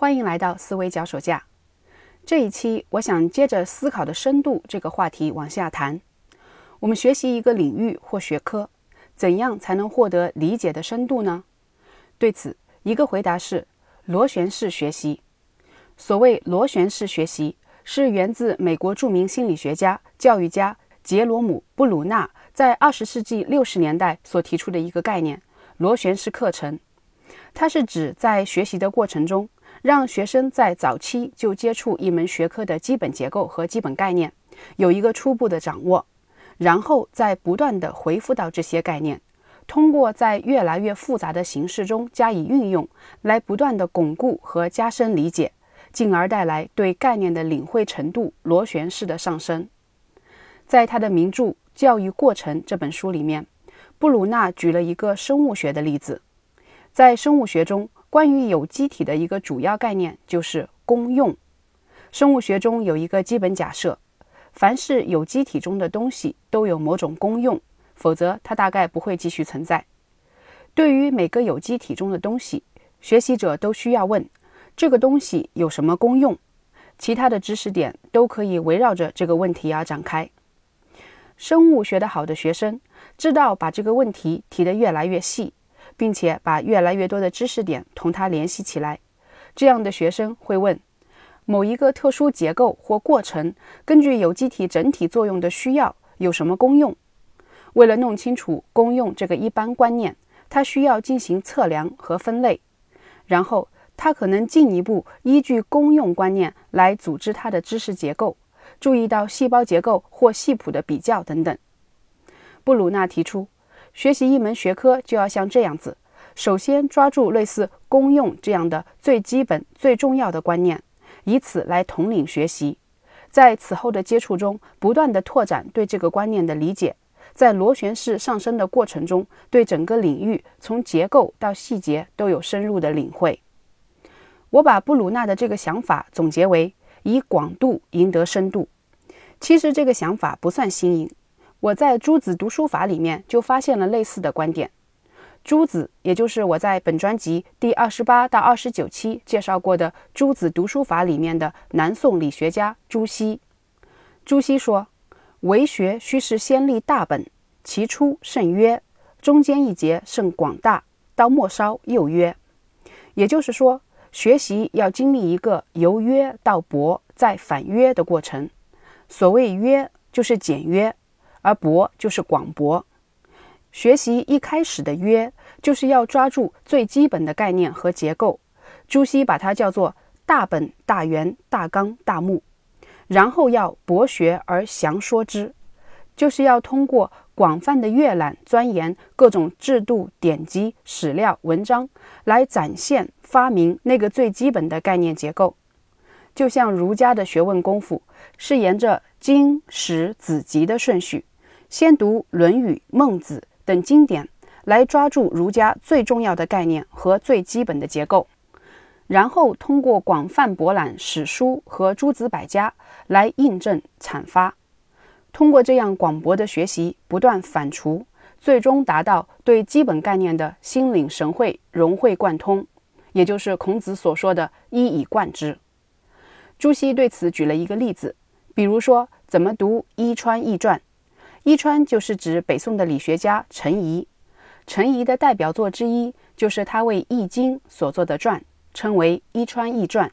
欢迎来到思维脚手架。这一期，我想接着思考的深度这个话题往下谈。我们学习一个领域或学科，怎样才能获得理解的深度呢？对此，一个回答是螺旋式学习。所谓螺旋式学习，是源自美国著名心理学家、教育家杰罗姆·布鲁纳在二十世纪六十年代所提出的一个概念——螺旋式课程。它是指在学习的过程中，让学生在早期就接触一门学科的基本结构和基本概念，有一个初步的掌握，然后再不断的回复到这些概念，通过在越来越复杂的形式中加以运用，来不断的巩固和加深理解，进而带来对概念的领会程度螺旋式的上升。在他的名著《教育过程》这本书里面，布鲁纳举了一个生物学的例子。在生物学中，关于有机体的一个主要概念就是功用。生物学中有一个基本假设：凡是有机体中的东西都有某种功用，否则它大概不会继续存在。对于每个有机体中的东西，学习者都需要问：这个东西有什么功用？其他的知识点都可以围绕着这个问题而展开。生物学得好的学生知道把这个问题提得越来越细。并且把越来越多的知识点同它联系起来，这样的学生会问：某一个特殊结构或过程，根据有机体整体作用的需要，有什么功用？为了弄清楚功用这个一般观念，他需要进行测量和分类，然后他可能进一步依据功用观念来组织他的知识结构，注意到细胞结构或系谱的比较等等。布鲁纳提出。学习一门学科就要像这样子：首先抓住类似功用这样的最基本、最重要的观念，以此来统领学习。在此后的接触中，不断地拓展对这个观念的理解，在螺旋式上升的过程中，对整个领域从结构到细节都有深入的领会。我把布鲁纳的这个想法总结为：以广度赢得深度。其实这个想法不算新颖。我在朱子读书法里面就发现了类似的观点。朱子，也就是我在本专辑第二十八到二十九期介绍过的朱子读书法里面的南宋理学家朱熹。朱熹说：“为学须是先立大本，其初甚约，中间一节甚广大，到末梢又约。”也就是说，学习要经历一个由约到博再反约的过程。所谓约，就是简约。而博就是广博，学习一开始的约就是要抓住最基本的概念和结构。朱熹把它叫做大本、大源、大纲、大目，然后要博学而详说之，就是要通过广泛的阅览、钻研各种制度、典籍、史料、文章，来展现、发明那个最基本的概念结构。就像儒家的学问功夫是沿着经、史、子集的顺序。先读《论语》《孟子》等经典，来抓住儒家最重要的概念和最基本的结构，然后通过广泛博览史书和诸子百家来印证阐发。通过这样广博的学习，不断反刍，最终达到对基本概念的心领神会、融会贯通，也就是孔子所说的一以贯之。朱熹对此举了一个例子，比如说怎么读《伊川易传》。伊川就是指北宋的理学家陈颐，陈颐的代表作之一就是他为《易经》所做的传，称为《伊川易传》。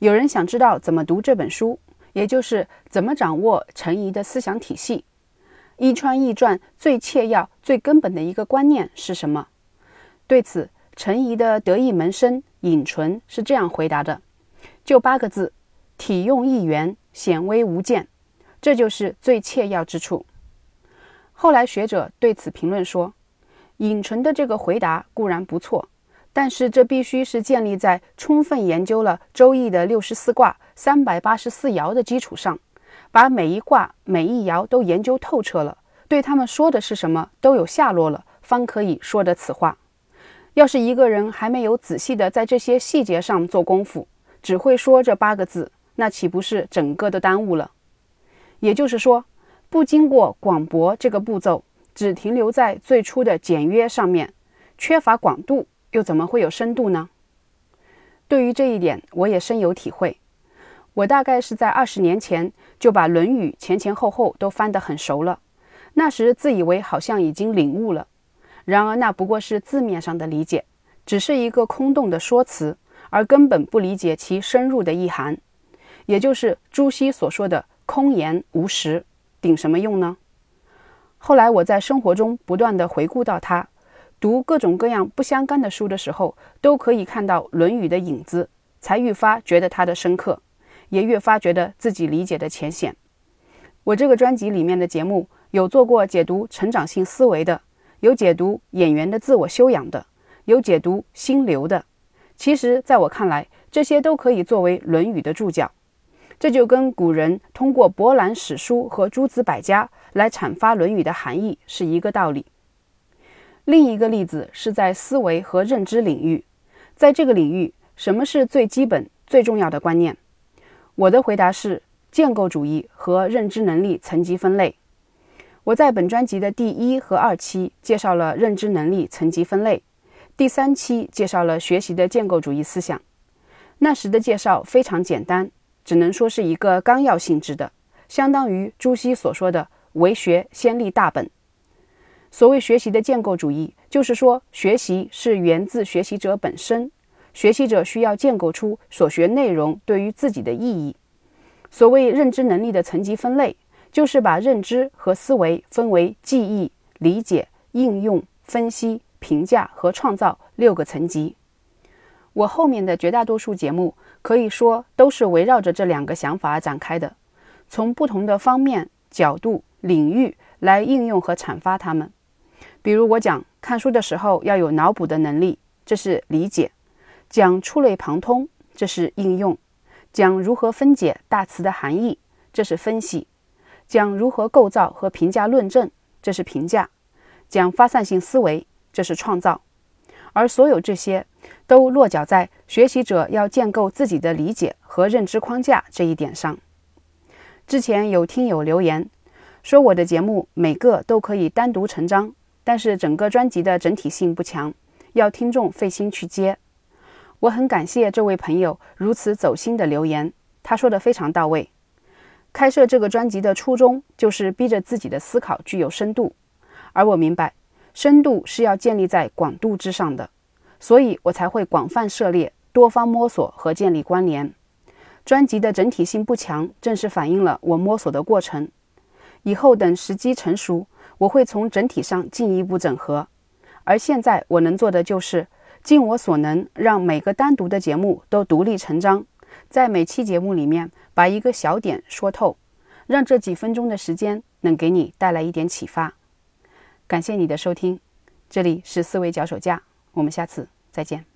有人想知道怎么读这本书，也就是怎么掌握陈颐的思想体系。《伊川易传》最切要、最根本的一个观念是什么？对此，陈颐的得意门生尹纯是这样回答的：就八个字，体用一元，显微无间，这就是最切要之处。后来学者对此评论说：“尹纯的这个回答固然不错，但是这必须是建立在充分研究了《周易》的六十四卦、三百八十四爻的基础上，把每一卦、每一爻都研究透彻了，对他们说的是什么都有下落了，方可以说得此话。要是一个人还没有仔细的在这些细节上做功夫，只会说这八个字，那岂不是整个都耽误了？也就是说。”不经过广博这个步骤，只停留在最初的简约上面，缺乏广度，又怎么会有深度呢？对于这一点，我也深有体会。我大概是在二十年前就把《论语》前前后后都翻得很熟了，那时自以为好像已经领悟了。然而那不过是字面上的理解，只是一个空洞的说辞，而根本不理解其深入的意涵。也就是朱熹所说的“空言无实”，顶什么用呢？后来我在生活中不断的回顾到他，读各种各样不相干的书的时候，都可以看到《论语》的影子，才愈发觉得它的深刻，也越发觉得自己理解的浅显。我这个专辑里面的节目有做过解读成长性思维的，有解读演员的自我修养的，有解读心流的。其实，在我看来，这些都可以作为《论语》的注脚。这就跟古人通过博览史书和诸子百家来阐发《论语》的含义是一个道理。另一个例子是在思维和认知领域，在这个领域，什么是最基本、最重要的观念？我的回答是建构主义和认知能力层级分类。我在本专辑的第一和二期介绍了认知能力层级分类，第三期介绍了学习的建构主义思想。那时的介绍非常简单。只能说是一个纲要性质的，相当于朱熹所说的“为学先立大本”。所谓学习的建构主义，就是说学习是源自学习者本身，学习者需要建构出所学内容对于自己的意义。所谓认知能力的层级分类，就是把认知和思维分为记忆、理解、应用、分析、评价和创造六个层级。我后面的绝大多数节目。可以说都是围绕着这两个想法展开的，从不同的方面、角度、领域来应用和阐发它们。比如我讲看书的时候要有脑补的能力，这是理解；讲触类旁通，这是应用；讲如何分解大词的含义，这是分析；讲如何构造和评价论证，这是评价；讲发散性思维，这是创造。而所有这些。都落脚在学习者要建构自己的理解和认知框架这一点上。之前有听友留言说，我的节目每个都可以单独成章，但是整个专辑的整体性不强，要听众费心去接。我很感谢这位朋友如此走心的留言，他说的非常到位。开设这个专辑的初衷就是逼着自己的思考具有深度，而我明白，深度是要建立在广度之上的。所以我才会广泛涉猎、多方摸索和建立关联。专辑的整体性不强，正是反映了我摸索的过程。以后等时机成熟，我会从整体上进一步整合。而现在我能做的就是尽我所能，让每个单独的节目都独立成章，在每期节目里面把一个小点说透，让这几分钟的时间能给你带来一点启发。感谢你的收听，这里是思维脚手架。我们下次再见。